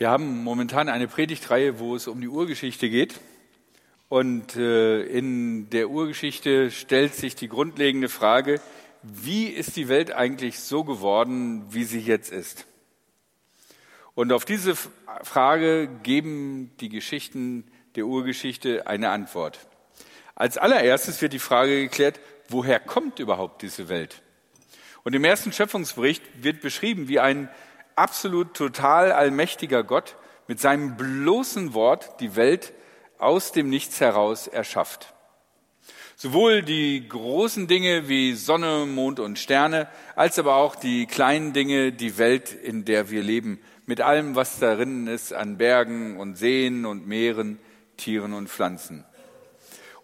Wir haben momentan eine Predigtreihe, wo es um die Urgeschichte geht. Und äh, in der Urgeschichte stellt sich die grundlegende Frage, wie ist die Welt eigentlich so geworden, wie sie jetzt ist? Und auf diese Frage geben die Geschichten der Urgeschichte eine Antwort. Als allererstes wird die Frage geklärt, woher kommt überhaupt diese Welt? Und im ersten Schöpfungsbericht wird beschrieben, wie ein absolut total allmächtiger Gott mit seinem bloßen Wort die Welt aus dem Nichts heraus erschafft. Sowohl die großen Dinge wie Sonne, Mond und Sterne, als aber auch die kleinen Dinge, die Welt, in der wir leben, mit allem, was darin ist an Bergen und Seen und Meeren, Tieren und Pflanzen.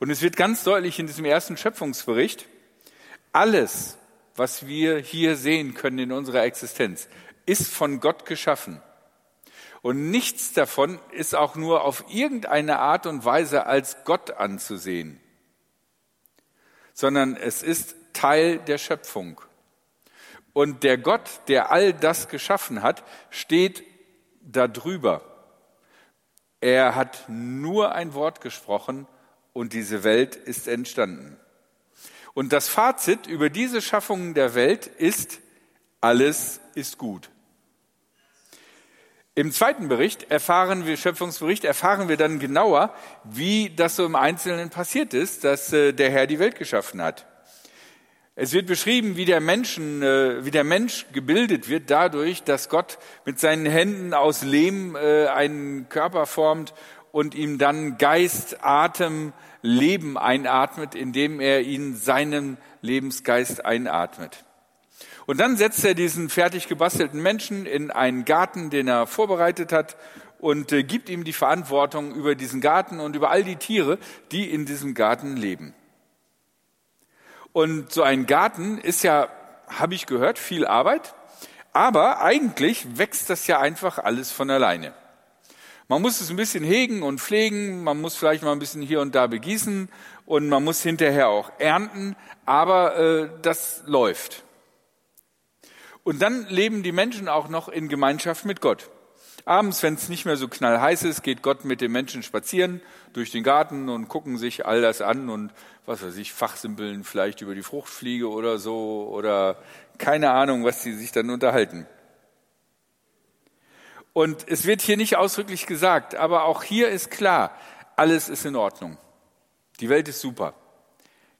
Und es wird ganz deutlich in diesem ersten Schöpfungsbericht, alles, was wir hier sehen können in unserer Existenz, ist von Gott geschaffen. Und nichts davon ist auch nur auf irgendeine Art und Weise als Gott anzusehen, sondern es ist Teil der Schöpfung. Und der Gott, der all das geschaffen hat, steht darüber. Er hat nur ein Wort gesprochen und diese Welt ist entstanden. Und das Fazit über diese Schaffungen der Welt ist, alles ist gut. Im zweiten Bericht erfahren wir, Schöpfungsbericht, erfahren wir dann genauer, wie das so im Einzelnen passiert ist, dass äh, der Herr die Welt geschaffen hat. Es wird beschrieben, wie der, Menschen, äh, wie der Mensch gebildet wird dadurch, dass Gott mit seinen Händen aus Lehm äh, einen Körper formt und ihm dann Geist, Atem, Leben einatmet, indem er ihn seinen Lebensgeist einatmet. Und dann setzt er diesen fertig gebastelten Menschen in einen Garten, den er vorbereitet hat und äh, gibt ihm die Verantwortung über diesen Garten und über all die Tiere, die in diesem Garten leben. Und so ein Garten ist ja, habe ich gehört, viel Arbeit, aber eigentlich wächst das ja einfach alles von alleine. Man muss es ein bisschen hegen und pflegen, man muss vielleicht mal ein bisschen hier und da begießen und man muss hinterher auch ernten, aber äh, das läuft. Und dann leben die Menschen auch noch in Gemeinschaft mit Gott. Abends, wenn es nicht mehr so knallheiß ist, geht Gott mit den Menschen spazieren durch den Garten und gucken sich all das an und was weiß ich, fachsimpeln vielleicht über die Fruchtfliege oder so oder keine Ahnung, was sie sich dann unterhalten. Und es wird hier nicht ausdrücklich gesagt, aber auch hier ist klar, alles ist in Ordnung. Die Welt ist super.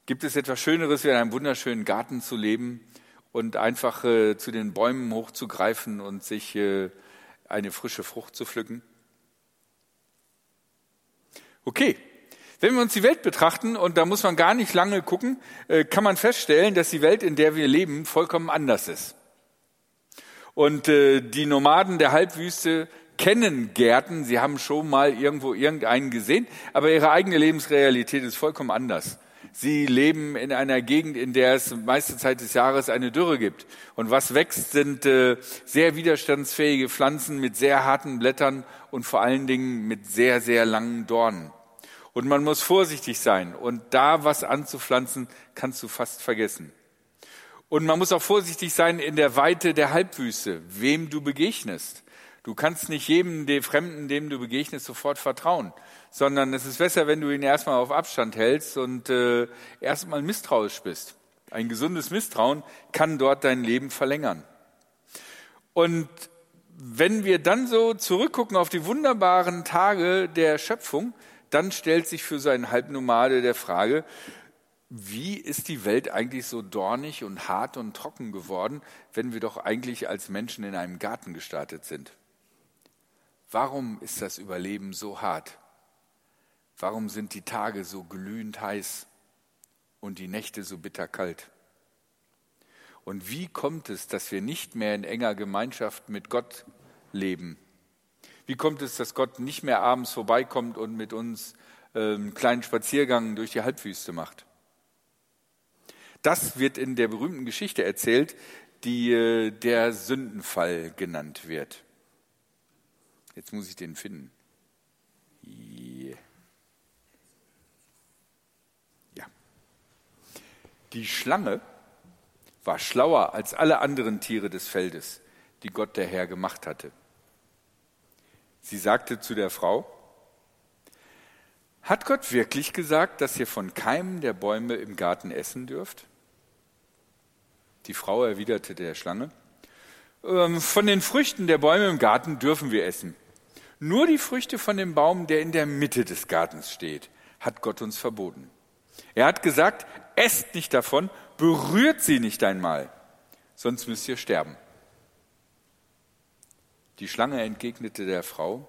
Gibt es etwas Schöneres, wie in einem wunderschönen Garten zu leben? Und einfach äh, zu den Bäumen hochzugreifen und sich äh, eine frische Frucht zu pflücken? Okay, wenn wir uns die Welt betrachten, und da muss man gar nicht lange gucken, äh, kann man feststellen, dass die Welt, in der wir leben, vollkommen anders ist. Und äh, die Nomaden der Halbwüste kennen Gärten, sie haben schon mal irgendwo irgendeinen gesehen, aber ihre eigene Lebensrealität ist vollkommen anders. Sie leben in einer Gegend, in der es meiste Zeit des Jahres eine Dürre gibt. Und was wächst, sind äh, sehr widerstandsfähige Pflanzen mit sehr harten Blättern und vor allen Dingen mit sehr, sehr langen Dornen. Und man muss vorsichtig sein. Und da was anzupflanzen, kannst du fast vergessen. Und man muss auch vorsichtig sein in der Weite der Halbwüste, wem du begegnest. Du kannst nicht jedem der Fremden, dem du begegnest, sofort vertrauen sondern es ist besser, wenn du ihn erstmal auf Abstand hältst und äh, erstmal misstrauisch bist. Ein gesundes Misstrauen kann dort dein Leben verlängern. Und wenn wir dann so zurückgucken auf die wunderbaren Tage der Schöpfung, dann stellt sich für so einen Halbnomade der Frage, wie ist die Welt eigentlich so dornig und hart und trocken geworden, wenn wir doch eigentlich als Menschen in einem Garten gestartet sind? Warum ist das Überleben so hart? Warum sind die Tage so glühend heiß und die Nächte so bitterkalt? Und wie kommt es, dass wir nicht mehr in enger Gemeinschaft mit Gott leben? Wie kommt es, dass Gott nicht mehr abends vorbeikommt und mit uns einen kleinen Spaziergang durch die Halbwüste macht? Das wird in der berühmten Geschichte erzählt, die äh, der Sündenfall genannt wird. Jetzt muss ich den finden. Die Schlange war schlauer als alle anderen Tiere des Feldes, die Gott der Herr gemacht hatte. Sie sagte zu der Frau, hat Gott wirklich gesagt, dass ihr von keinem der Bäume im Garten essen dürft? Die Frau erwiderte der Schlange, ähm, von den Früchten der Bäume im Garten dürfen wir essen. Nur die Früchte von dem Baum, der in der Mitte des Gartens steht, hat Gott uns verboten. Er hat gesagt, esst nicht davon, berührt sie nicht einmal, sonst müsst ihr sterben. Die Schlange entgegnete der Frau,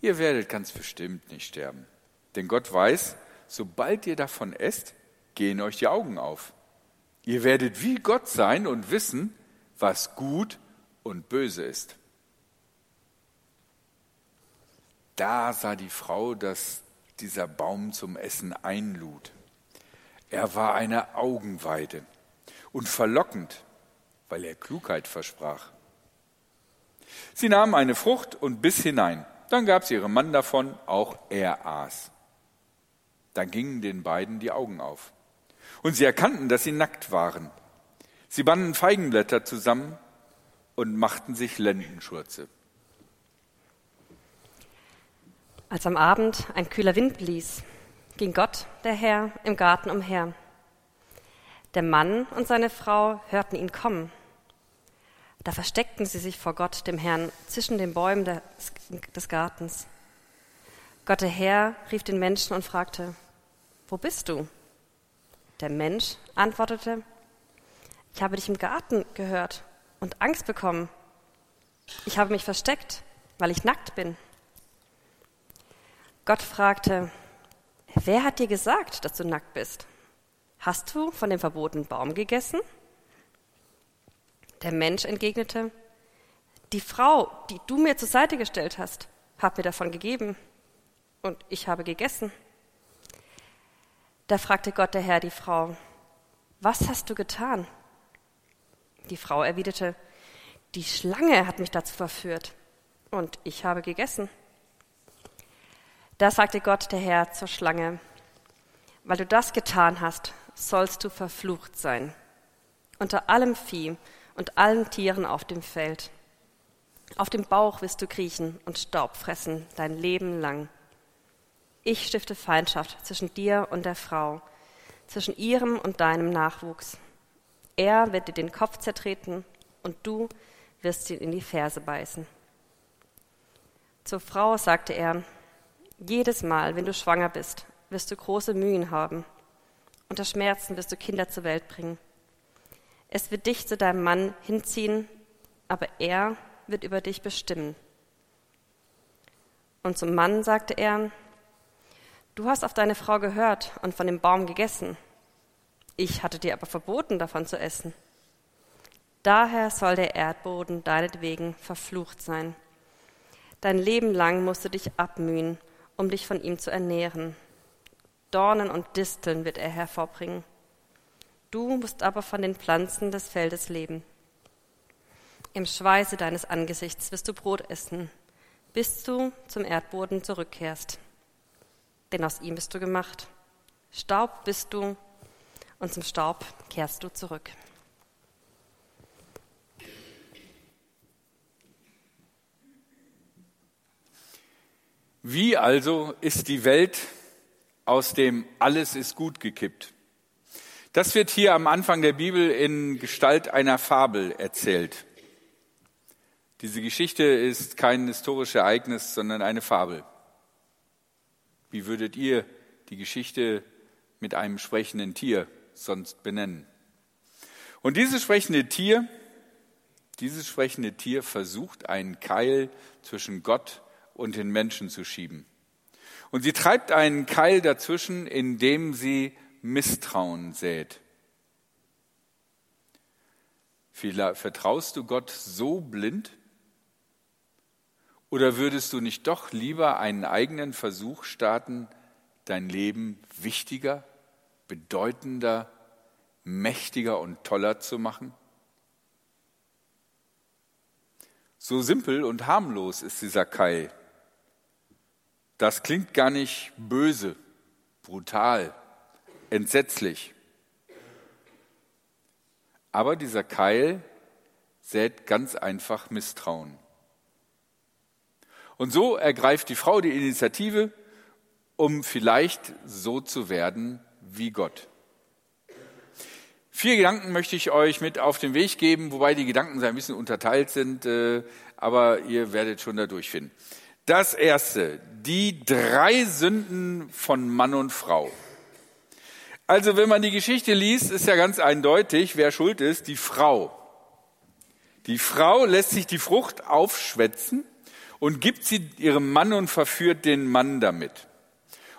ihr werdet ganz bestimmt nicht sterben. Denn Gott weiß, sobald ihr davon esst, gehen euch die Augen auf. Ihr werdet wie Gott sein und wissen, was gut und böse ist. Da sah die Frau, dass dieser Baum zum Essen einlud. Er war eine Augenweide und verlockend, weil er Klugheit versprach. Sie nahm eine Frucht und biss hinein. Dann gab sie ihrem Mann davon, auch er aß. Dann gingen den beiden die Augen auf. Und sie erkannten, dass sie nackt waren. Sie banden Feigenblätter zusammen und machten sich Lendenschurze. Als am Abend ein kühler Wind blies, ging Gott, der Herr, im Garten umher. Der Mann und seine Frau hörten ihn kommen. Da versteckten sie sich vor Gott, dem Herrn, zwischen den Bäumen des, des Gartens. Gott, der Herr, rief den Menschen und fragte, wo bist du? Der Mensch antwortete, ich habe dich im Garten gehört und Angst bekommen. Ich habe mich versteckt, weil ich nackt bin. Gott fragte, wer hat dir gesagt, dass du nackt bist? Hast du von dem verbotenen Baum gegessen? Der Mensch entgegnete, die Frau, die du mir zur Seite gestellt hast, hat mir davon gegeben und ich habe gegessen. Da fragte Gott der Herr die Frau, was hast du getan? Die Frau erwiderte, die Schlange hat mich dazu verführt und ich habe gegessen. Da sagte Gott der Herr zur Schlange, weil du das getan hast, sollst du verflucht sein unter allem Vieh und allen Tieren auf dem Feld. Auf dem Bauch wirst du kriechen und Staub fressen dein Leben lang. Ich stifte Feindschaft zwischen dir und der Frau, zwischen ihrem und deinem Nachwuchs. Er wird dir den Kopf zertreten und du wirst ihn in die Ferse beißen. Zur Frau sagte er, jedes Mal, wenn du schwanger bist, wirst du große Mühen haben. Unter Schmerzen wirst du Kinder zur Welt bringen. Es wird dich zu deinem Mann hinziehen, aber er wird über dich bestimmen. Und zum Mann sagte er, Du hast auf deine Frau gehört und von dem Baum gegessen. Ich hatte dir aber verboten, davon zu essen. Daher soll der Erdboden deinetwegen verflucht sein. Dein Leben lang musst du dich abmühen, um dich von ihm zu ernähren. Dornen und Disteln wird er hervorbringen. Du musst aber von den Pflanzen des Feldes leben. Im Schweiße deines Angesichts wirst du Brot essen, bis du zum Erdboden zurückkehrst denn aus ihm bist du gemacht. Staub bist du und zum Staub kehrst du zurück. Wie also ist die Welt aus dem Alles ist gut gekippt? Das wird hier am Anfang der Bibel in Gestalt einer Fabel erzählt. Diese Geschichte ist kein historisches Ereignis, sondern eine Fabel. Wie würdet ihr die Geschichte mit einem sprechenden Tier sonst benennen? Und dieses sprechende Tier, dieses sprechende Tier versucht einen Keil zwischen Gott und den Menschen zu schieben. Und sie treibt einen Keil dazwischen, indem sie Misstrauen sät. Vertraust du Gott so blind, oder würdest du nicht doch lieber einen eigenen Versuch starten, dein Leben wichtiger, bedeutender, mächtiger und toller zu machen? So simpel und harmlos ist dieser Keil. Das klingt gar nicht böse, brutal, entsetzlich. Aber dieser Keil sät ganz einfach Misstrauen. Und so ergreift die Frau die Initiative, um vielleicht so zu werden wie Gott. Vier Gedanken möchte ich euch mit auf den Weg geben, wobei die Gedanken ein bisschen unterteilt sind, äh, aber ihr werdet schon da durchfinden. Das erste, die drei Sünden von Mann und Frau. Also wenn man die Geschichte liest, ist ja ganz eindeutig, wer schuld ist, die Frau. Die Frau lässt sich die Frucht aufschwätzen und gibt sie ihrem Mann und verführt den Mann damit.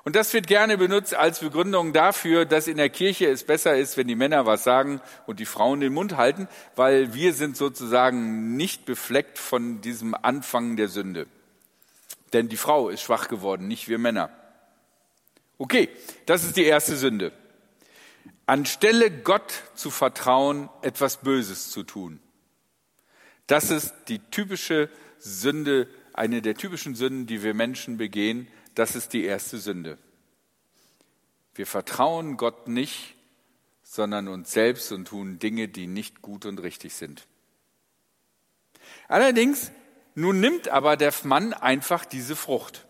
Und das wird gerne benutzt als Begründung dafür, dass in der Kirche es besser ist, wenn die Männer was sagen und die Frauen den Mund halten, weil wir sind sozusagen nicht befleckt von diesem Anfang der Sünde. Denn die Frau ist schwach geworden, nicht wir Männer. Okay, das ist die erste Sünde. Anstelle Gott zu vertrauen, etwas Böses zu tun. Das ist die typische Sünde, eine der typischen Sünden, die wir Menschen begehen, das ist die erste Sünde. Wir vertrauen Gott nicht, sondern uns selbst und tun Dinge, die nicht gut und richtig sind. Allerdings, nun nimmt aber der Mann einfach diese Frucht.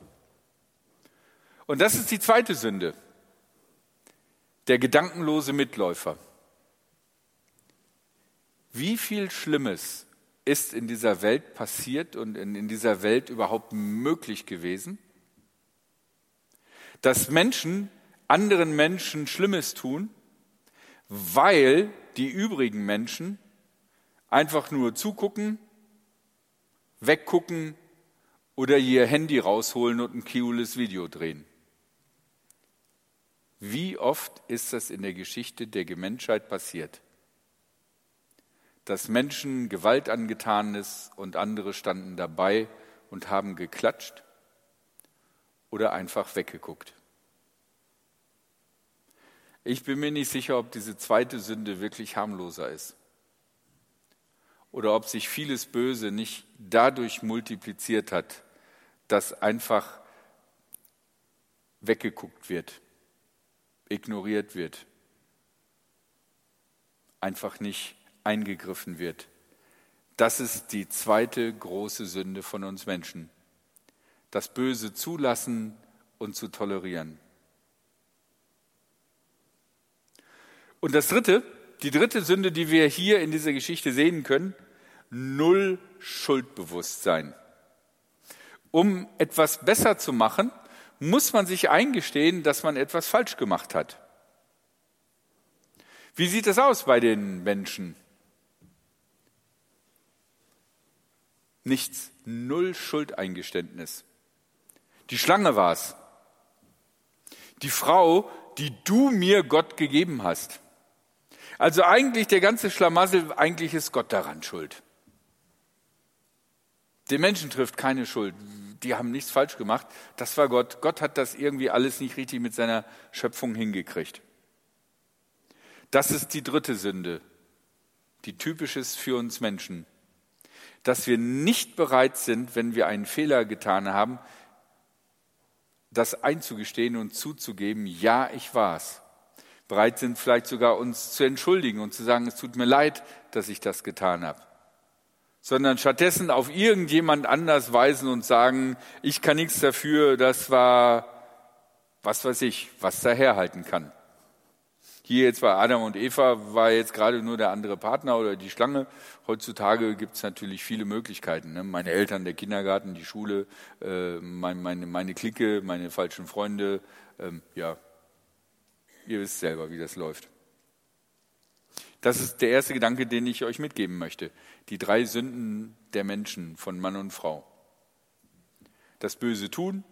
Und das ist die zweite Sünde, der gedankenlose Mitläufer. Wie viel Schlimmes ist in dieser Welt passiert und in dieser Welt überhaupt möglich gewesen? dass Menschen anderen Menschen Schlimmes tun, weil die übrigen Menschen einfach nur zugucken, weggucken oder ihr Handy rausholen und ein cooles Video drehen. Wie oft ist das in der Geschichte der Menschheit passiert? Dass Menschen Gewalt angetan ist und andere standen dabei und haben geklatscht oder einfach weggeguckt. Ich bin mir nicht sicher, ob diese zweite Sünde wirklich harmloser ist. Oder ob sich vieles Böse nicht dadurch multipliziert hat, dass einfach weggeguckt wird, ignoriert wird, einfach nicht eingegriffen wird. Das ist die zweite große Sünde von uns Menschen das Böse zulassen und zu tolerieren. Und das dritte, die dritte Sünde, die wir hier in dieser Geschichte sehen können, null Schuldbewusstsein. Um etwas besser zu machen, muss man sich eingestehen, dass man etwas falsch gemacht hat. Wie sieht es aus bei den Menschen? Nichts, null Schuldeingeständnis. Die Schlange war es. Die Frau, die du mir Gott gegeben hast. Also eigentlich der ganze Schlamassel, eigentlich ist Gott daran schuld. Den Menschen trifft keine Schuld. Die haben nichts falsch gemacht. Das war Gott. Gott hat das irgendwie alles nicht richtig mit seiner Schöpfung hingekriegt. Das ist die dritte Sünde, die typisch ist für uns Menschen. Dass wir nicht bereit sind, wenn wir einen Fehler getan haben, das einzugestehen und zuzugeben, ja, ich war's. Bereit sind vielleicht sogar uns zu entschuldigen und zu sagen, es tut mir leid, dass ich das getan habe. Sondern stattdessen auf irgendjemand anders weisen und sagen, ich kann nichts dafür, das war, was weiß ich, was daherhalten kann. Hier jetzt bei Adam und Eva war jetzt gerade nur der andere Partner oder die Schlange. Heutzutage gibt es natürlich viele Möglichkeiten. Ne? Meine Eltern, der Kindergarten, die Schule, äh, mein, meine, meine Clique, meine falschen Freunde. Ähm, ja, ihr wisst selber, wie das läuft. Das ist der erste Gedanke, den ich euch mitgeben möchte. Die drei Sünden der Menschen von Mann und Frau. Das Böse tun,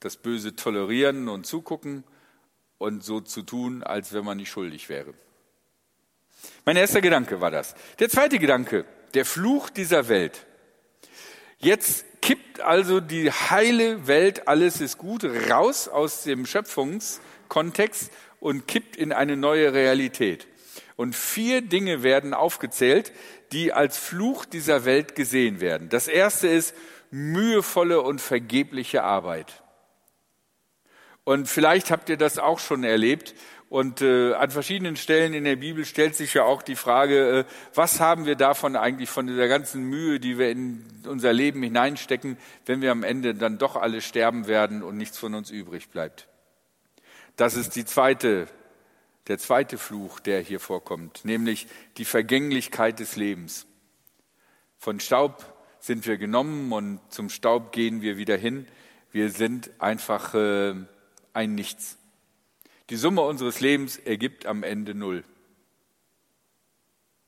das Böse tolerieren und zugucken und so zu tun, als wenn man nicht schuldig wäre. Mein erster Gedanke war das. Der zweite Gedanke, der Fluch dieser Welt. Jetzt kippt also die heile Welt, alles ist gut, raus aus dem Schöpfungskontext und kippt in eine neue Realität. Und vier Dinge werden aufgezählt, die als Fluch dieser Welt gesehen werden. Das erste ist mühevolle und vergebliche Arbeit. Und vielleicht habt ihr das auch schon erlebt Und äh, an verschiedenen Stellen in der Bibel stellt sich ja auch die Frage, äh, was haben wir davon eigentlich, von dieser ganzen Mühe, die wir in unser Leben hineinstecken, wenn wir am Ende dann doch alle sterben werden und nichts von uns übrig bleibt. Das ist die zweite, der zweite Fluch, der hier vorkommt, nämlich die Vergänglichkeit des Lebens. Von Staub sind wir genommen und zum Staub gehen wir wieder hin. Wir sind einfach äh, ein Nichts. Die Summe unseres Lebens ergibt am Ende null.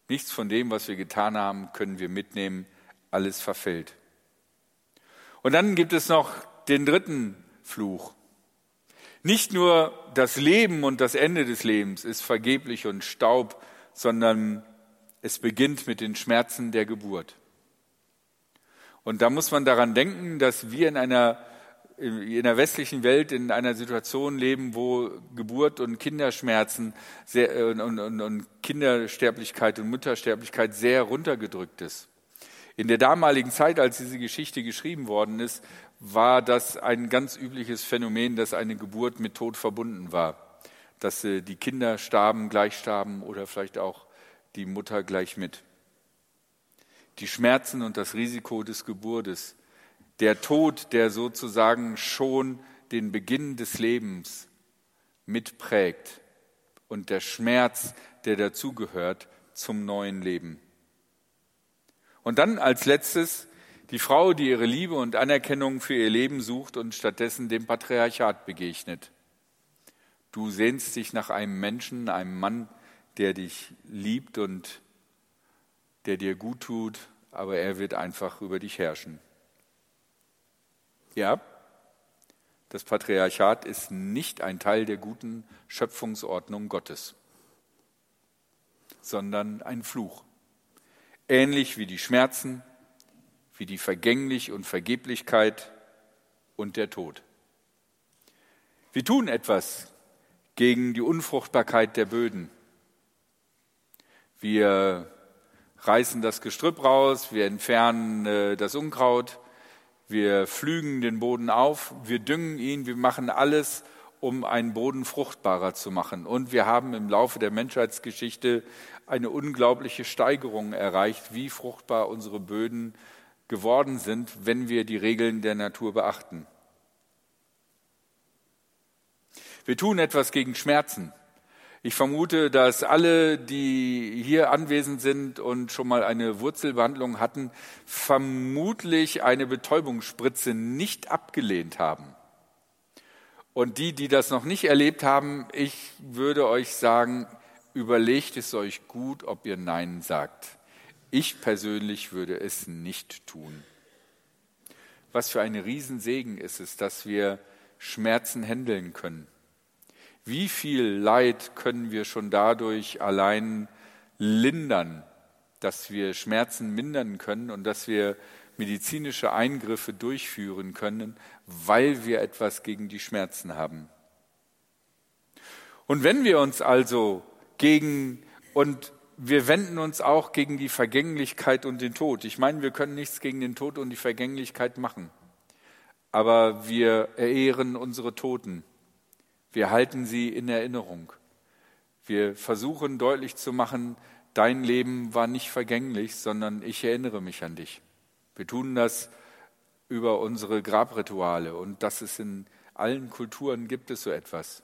Nichts von dem, was wir getan haben, können wir mitnehmen. Alles verfällt. Und dann gibt es noch den dritten Fluch. Nicht nur das Leben und das Ende des Lebens ist vergeblich und Staub, sondern es beginnt mit den Schmerzen der Geburt. Und da muss man daran denken, dass wir in einer in der westlichen Welt in einer Situation leben, wo Geburt und Kinderschmerzen sehr, und, und, und Kindersterblichkeit und Muttersterblichkeit sehr runtergedrückt ist. In der damaligen Zeit, als diese Geschichte geschrieben worden ist, war das ein ganz übliches Phänomen, dass eine Geburt mit Tod verbunden war. Dass äh, die Kinder starben, gleich starben oder vielleicht auch die Mutter gleich mit. Die Schmerzen und das Risiko des Geburtes der Tod, der sozusagen schon den Beginn des Lebens mitprägt und der Schmerz, der dazugehört zum neuen Leben. Und dann als letztes die Frau, die ihre Liebe und Anerkennung für ihr Leben sucht und stattdessen dem Patriarchat begegnet. Du sehnst dich nach einem Menschen, einem Mann, der dich liebt und der dir gut tut, aber er wird einfach über dich herrschen. Ja, das Patriarchat ist nicht ein Teil der guten Schöpfungsordnung Gottes, sondern ein Fluch. Ähnlich wie die Schmerzen, wie die Vergänglich und Vergeblichkeit und der Tod. Wir tun etwas gegen die Unfruchtbarkeit der Böden. Wir reißen das Gestrüpp raus, wir entfernen äh, das Unkraut, wir pflügen den Boden auf, wir düngen ihn, wir machen alles, um einen Boden fruchtbarer zu machen. Und wir haben im Laufe der Menschheitsgeschichte eine unglaubliche Steigerung erreicht, wie fruchtbar unsere Böden geworden sind, wenn wir die Regeln der Natur beachten. Wir tun etwas gegen Schmerzen. Ich vermute, dass alle, die hier anwesend sind und schon mal eine Wurzelbehandlung hatten, vermutlich eine Betäubungsspritze nicht abgelehnt haben. Und die, die das noch nicht erlebt haben, ich würde euch sagen, überlegt es euch gut, ob ihr Nein sagt. Ich persönlich würde es nicht tun. Was für ein Riesensegen ist es, dass wir Schmerzen handeln können wie viel Leid können wir schon dadurch allein lindern, dass wir Schmerzen mindern können und dass wir medizinische Eingriffe durchführen können, weil wir etwas gegen die Schmerzen haben. Und wenn wir uns also gegen und wir wenden uns auch gegen die Vergänglichkeit und den Tod. Ich meine, wir können nichts gegen den Tod und die Vergänglichkeit machen, aber wir ehren unsere Toten. Wir halten sie in Erinnerung. Wir versuchen deutlich zu machen, dein Leben war nicht vergänglich, sondern ich erinnere mich an dich. Wir tun das über unsere Grabrituale und das ist in allen Kulturen gibt es so etwas.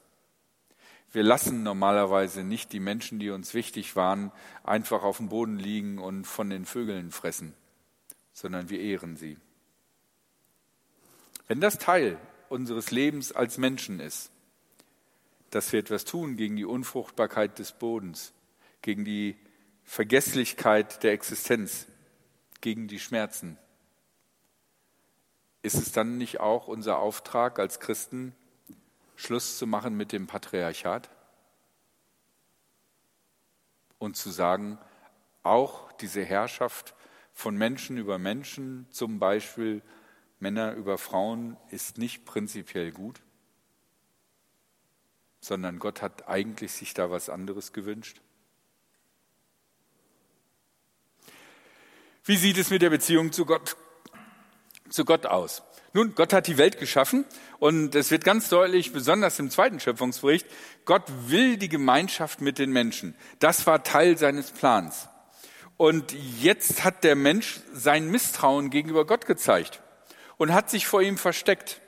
Wir lassen normalerweise nicht die Menschen, die uns wichtig waren, einfach auf dem Boden liegen und von den Vögeln fressen, sondern wir ehren sie. Wenn das Teil unseres Lebens als Menschen ist, dass wir etwas tun gegen die Unfruchtbarkeit des Bodens, gegen die Vergesslichkeit der Existenz, gegen die Schmerzen. Ist es dann nicht auch unser Auftrag als Christen, Schluss zu machen mit dem Patriarchat? Und zu sagen, auch diese Herrschaft von Menschen über Menschen, zum Beispiel Männer über Frauen, ist nicht prinzipiell gut? sondern Gott hat eigentlich sich da was anderes gewünscht. Wie sieht es mit der Beziehung zu Gott, zu Gott aus. Nun, Gott hat die Welt geschaffen und es wird ganz deutlich, besonders im zweiten Schöpfungsbericht, Gott will die Gemeinschaft mit den Menschen. Das war Teil seines Plans. Und jetzt hat der Mensch sein Misstrauen gegenüber Gott gezeigt und hat sich vor ihm versteckt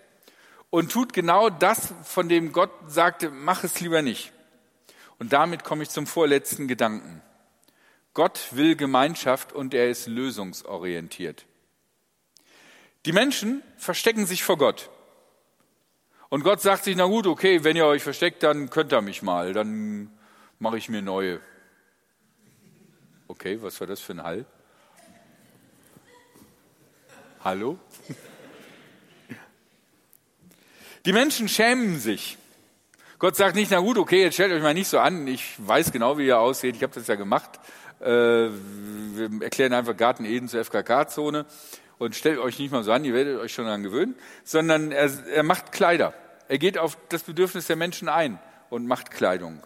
und tut genau das, von dem Gott sagte, mach es lieber nicht. Und damit komme ich zum vorletzten Gedanken. Gott will Gemeinschaft und er ist lösungsorientiert. Die Menschen verstecken sich vor Gott. Und Gott sagt sich, na gut, okay, wenn ihr euch versteckt, dann könnt ihr mich mal, dann mache ich mir neue. Okay, was war das für ein Hall? Hallo? Die Menschen schämen sich. Gott sagt nicht, na gut, okay, jetzt stellt euch mal nicht so an, ich weiß genau, wie ihr aussieht, ich habe das ja gemacht. Äh, wir erklären einfach Garten Eden zur FKK-Zone und stellt euch nicht mal so an, ihr werdet euch schon daran gewöhnen, sondern er, er macht Kleider. Er geht auf das Bedürfnis der Menschen ein und macht Kleidung.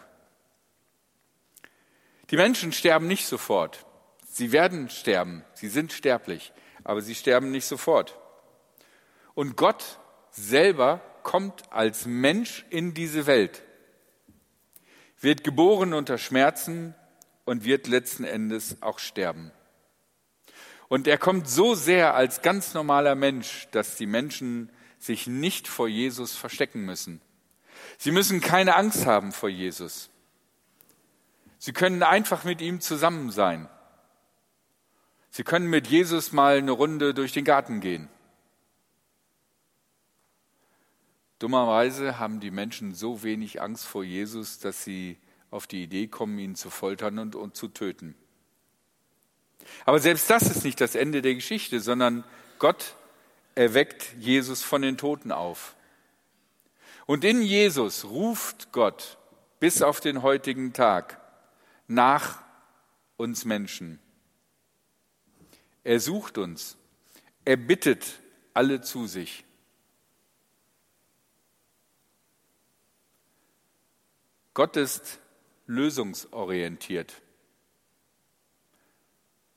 Die Menschen sterben nicht sofort. Sie werden sterben. Sie sind sterblich, aber sie sterben nicht sofort. Und Gott selber kommt als Mensch in diese Welt, wird geboren unter Schmerzen und wird letzten Endes auch sterben. Und er kommt so sehr als ganz normaler Mensch, dass die Menschen sich nicht vor Jesus verstecken müssen. Sie müssen keine Angst haben vor Jesus. Sie können einfach mit ihm zusammen sein. Sie können mit Jesus mal eine Runde durch den Garten gehen. Dummerweise haben die Menschen so wenig Angst vor Jesus, dass sie auf die Idee kommen, ihn zu foltern und, und zu töten. Aber selbst das ist nicht das Ende der Geschichte, sondern Gott erweckt Jesus von den Toten auf. Und in Jesus ruft Gott bis auf den heutigen Tag nach uns Menschen. Er sucht uns. Er bittet alle zu sich. Gott ist lösungsorientiert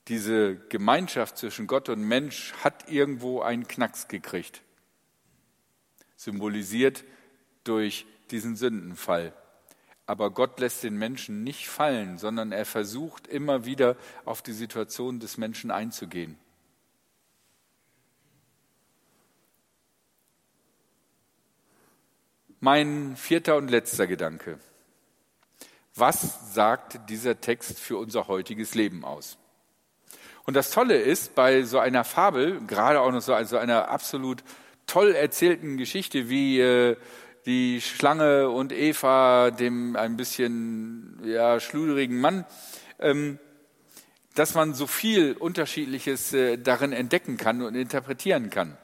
diese Gemeinschaft zwischen Gott und Mensch hat irgendwo einen Knacks gekriegt. Symbolisiert durch diesen Sündenfall. Aber Gott lässt den Menschen nicht fallen, sondern er versucht immer wieder auf die Situation des Menschen einzugehen. Mein vierter und letzter Gedanke. Was sagt dieser Text für unser heutiges Leben aus? Und das Tolle ist bei so einer Fabel, gerade auch noch so also einer absolut toll erzählten Geschichte wie äh, die Schlange und Eva, dem ein bisschen ja, schluderigen Mann, ähm, dass man so viel Unterschiedliches äh, darin entdecken kann und interpretieren kann.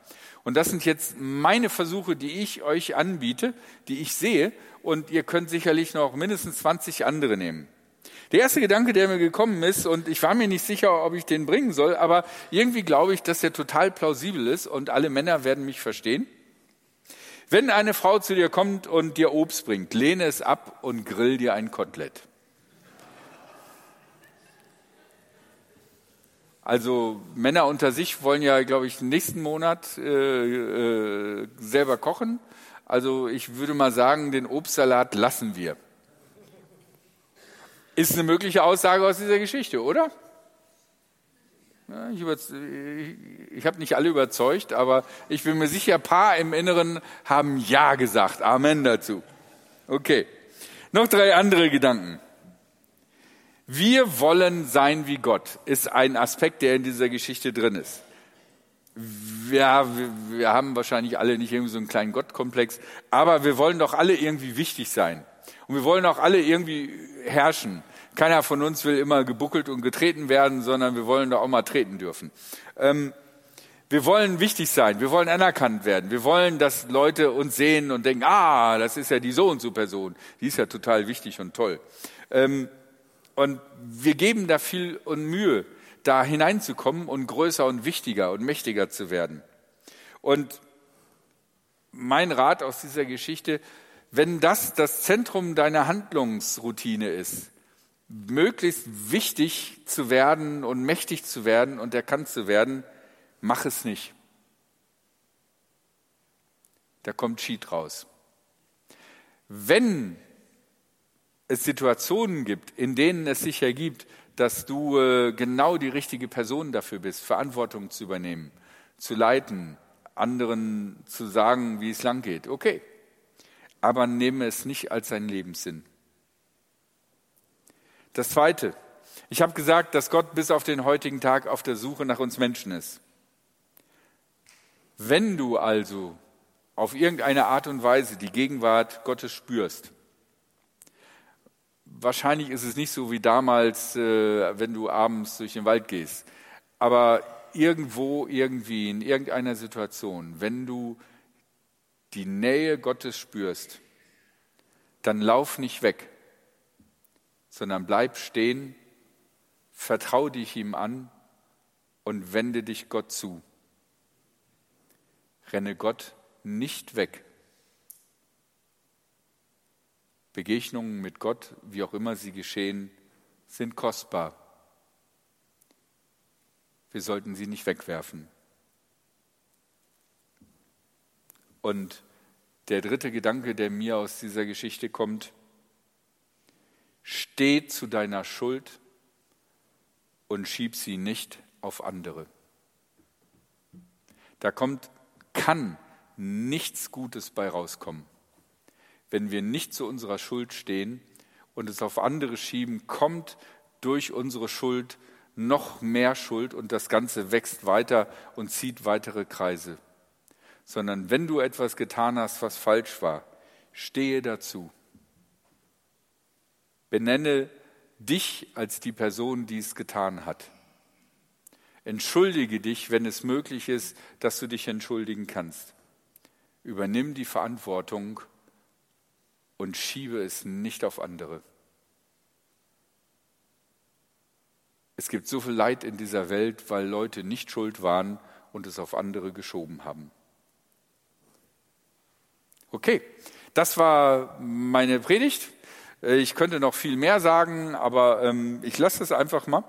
Und das sind jetzt meine Versuche, die ich euch anbiete, die ich sehe. Und ihr könnt sicherlich noch mindestens 20 andere nehmen. Der erste Gedanke, der mir gekommen ist, und ich war mir nicht sicher, ob ich den bringen soll, aber irgendwie glaube ich, dass der total plausibel ist und alle Männer werden mich verstehen. Wenn eine Frau zu dir kommt und dir Obst bringt, lehne es ab und grill dir ein Kotelett. Also Männer unter sich wollen ja, glaube ich, nächsten Monat äh, äh, selber kochen. Also ich würde mal sagen, den Obstsalat lassen wir. Ist eine mögliche Aussage aus dieser Geschichte, oder? Ich, ich habe nicht alle überzeugt, aber ich bin mir sicher, ein paar im Inneren haben Ja gesagt. Amen dazu. Okay. Noch drei andere Gedanken. Wir wollen sein wie Gott, ist ein Aspekt, der in dieser Geschichte drin ist. Ja, wir, wir haben wahrscheinlich alle nicht irgendwie so einen kleinen Gottkomplex, aber wir wollen doch alle irgendwie wichtig sein. Und wir wollen auch alle irgendwie herrschen. Keiner von uns will immer gebuckelt und getreten werden, sondern wir wollen da auch mal treten dürfen. Ähm, wir wollen wichtig sein, wir wollen anerkannt werden, wir wollen, dass Leute uns sehen und denken, ah, das ist ja die so und so Person, die ist ja total wichtig und toll. Ähm, und wir geben da viel und Mühe, da hineinzukommen und größer und wichtiger und mächtiger zu werden. Und mein Rat aus dieser Geschichte, wenn das das Zentrum deiner Handlungsroutine ist, möglichst wichtig zu werden und mächtig zu werden und erkannt zu werden, mach es nicht. Da kommt Cheat raus. Wenn es Situationen gibt, in denen es sich ergibt, dass du äh, genau die richtige Person dafür bist, Verantwortung zu übernehmen, zu leiten, anderen zu sagen, wie es lang geht. Okay, aber nehme es nicht als seinen Lebenssinn. Das Zweite, ich habe gesagt, dass Gott bis auf den heutigen Tag auf der Suche nach uns Menschen ist. Wenn du also auf irgendeine Art und Weise die Gegenwart Gottes spürst, wahrscheinlich ist es nicht so wie damals, äh, wenn du abends durch den Wald gehst, aber irgendwo, irgendwie, in irgendeiner Situation, wenn du die Nähe Gottes spürst, dann lauf nicht weg, sondern bleib stehen, vertrau dich ihm an und wende dich Gott zu. Renne Gott nicht weg. Begegnungen mit Gott, wie auch immer sie geschehen, sind kostbar. Wir sollten sie nicht wegwerfen. Und der dritte Gedanke, der mir aus dieser Geschichte kommt, steh zu deiner Schuld und schieb sie nicht auf andere. Da kommt, kann nichts Gutes bei rauskommen. Wenn wir nicht zu unserer Schuld stehen und es auf andere schieben, kommt durch unsere Schuld noch mehr Schuld und das Ganze wächst weiter und zieht weitere Kreise. Sondern wenn du etwas getan hast, was falsch war, stehe dazu. Benenne dich als die Person, die es getan hat. Entschuldige dich, wenn es möglich ist, dass du dich entschuldigen kannst. Übernimm die Verantwortung und schiebe es nicht auf andere. Es gibt so viel Leid in dieser Welt, weil Leute nicht schuld waren und es auf andere geschoben haben. Okay, das war meine Predigt. Ich könnte noch viel mehr sagen, aber ähm, ich lasse es einfach mal.